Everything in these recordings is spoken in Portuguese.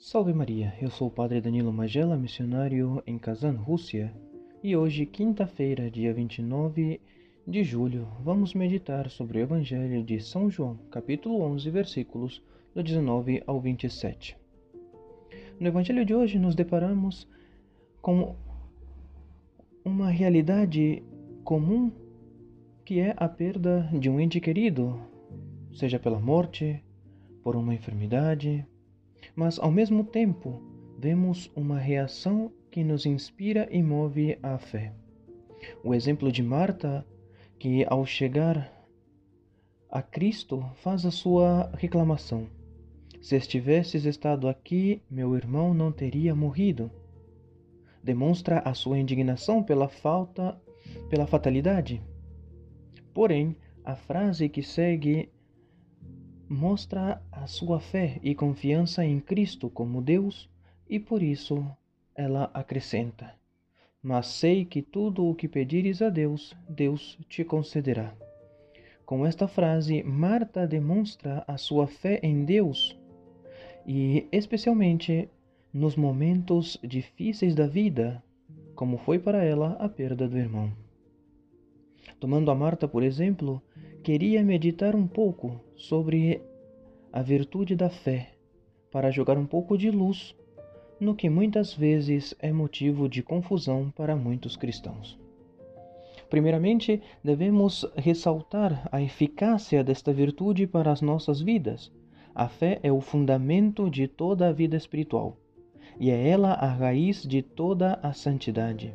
Salve Maria, eu sou o Padre Danilo Magela, missionário em Kazan, Rússia, e hoje, quinta-feira, dia 29 de julho, vamos meditar sobre o Evangelho de São João, capítulo 11, versículos do 19 ao 27. No Evangelho de hoje, nos deparamos com uma realidade comum que é a perda de um ente querido, seja pela morte, por uma enfermidade, mas ao mesmo tempo vemos uma reação que nos inspira e move a fé. O exemplo de Marta, que ao chegar a Cristo faz a sua reclamação: Se estivesses estado aqui, meu irmão não teria morrido. Demonstra a sua indignação pela falta, pela fatalidade. Porém, a frase que segue mostra a sua fé e confiança em Cristo como Deus e por isso ela acrescenta: Mas sei que tudo o que pedires a Deus, Deus te concederá. Com esta frase, Marta demonstra a sua fé em Deus e, especialmente, nos momentos difíceis da vida, como foi para ela a perda do irmão. Tomando a Marta por exemplo, queria meditar um pouco sobre a virtude da fé, para jogar um pouco de luz no que muitas vezes é motivo de confusão para muitos cristãos. Primeiramente, devemos ressaltar a eficácia desta virtude para as nossas vidas. A fé é o fundamento de toda a vida espiritual e é ela a raiz de toda a santidade.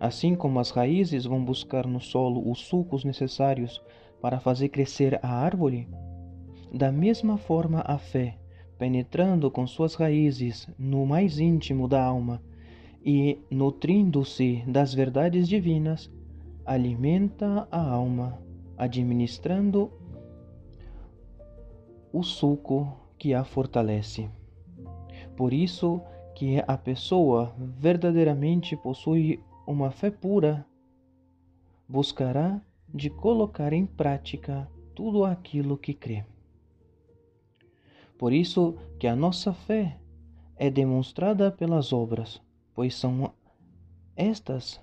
Assim como as raízes vão buscar no solo os sucos necessários para fazer crescer a árvore, da mesma forma a fé, penetrando com suas raízes no mais íntimo da alma e nutrindo-se das verdades divinas, alimenta a alma, administrando o suco que a fortalece. Por isso que a pessoa verdadeiramente possui uma fé pura, buscará de colocar em prática tudo aquilo que crê. Por isso que a nossa fé é demonstrada pelas obras, pois são estas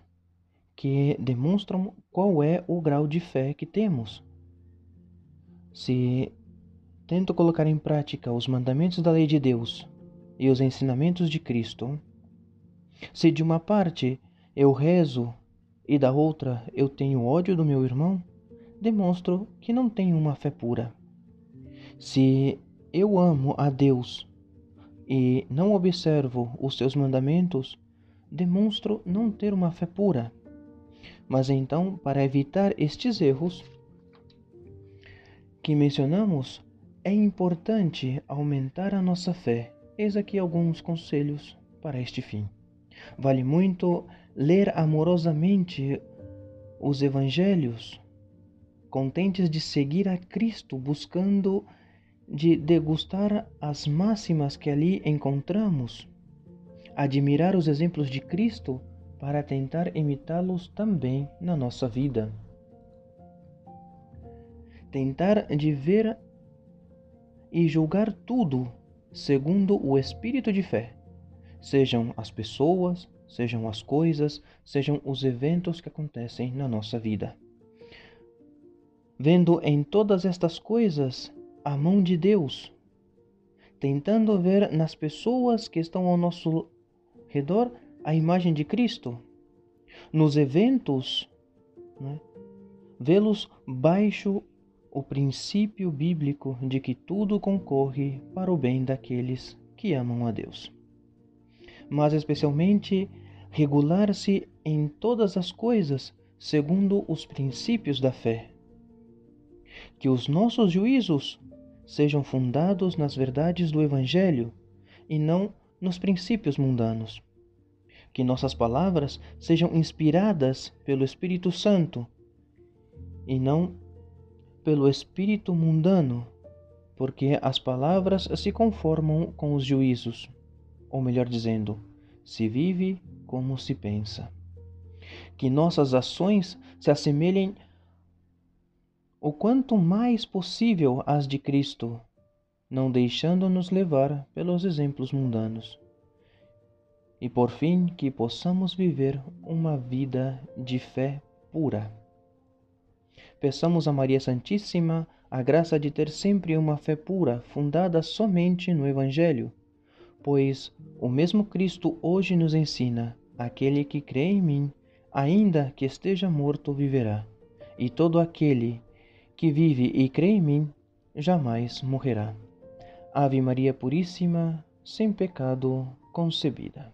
que demonstram qual é o grau de fé que temos. Se tento colocar em prática os mandamentos da lei de Deus e os ensinamentos de Cristo, se de uma parte eu rezo e da outra eu tenho ódio do meu irmão, demonstro que não tenho uma fé pura. Se eu amo a Deus e não observo os seus mandamentos, demonstro não ter uma fé pura. Mas então, para evitar estes erros que mencionamos, é importante aumentar a nossa fé. Eis aqui alguns conselhos para este fim. Vale muito ler amorosamente os evangelhos, contentes de seguir a Cristo, buscando de degustar as máximas que ali encontramos, admirar os exemplos de Cristo para tentar imitá-los também na nossa vida. Tentar de ver e julgar tudo segundo o espírito de fé, sejam as pessoas, sejam as coisas, sejam os eventos que acontecem na nossa vida. Vendo em todas estas coisas a mão de Deus, tentando ver nas pessoas que estão ao nosso redor a imagem de Cristo, nos eventos, né, vê-los baixo o princípio bíblico de que tudo concorre para o bem daqueles que amam a Deus. Mas especialmente regular-se em todas as coisas segundo os princípios da fé. Que os nossos juízos sejam fundados nas verdades do Evangelho e não nos princípios mundanos. Que nossas palavras sejam inspiradas pelo Espírito Santo e não pelo espírito mundano, porque as palavras se conformam com os juízos, ou melhor dizendo, se vive como se pensa. Que nossas ações se assemelhem o quanto mais possível às de Cristo, não deixando-nos levar pelos exemplos mundanos. E por fim, que possamos viver uma vida de fé pura. Peçamos a Maria Santíssima a graça de ter sempre uma fé pura, fundada somente no Evangelho, pois o mesmo Cristo hoje nos ensina: aquele que crê em mim, ainda que esteja morto, viverá, e todo aquele que vive e crê em mim jamais morrerá. Ave Maria Puríssima, sem pecado concebida.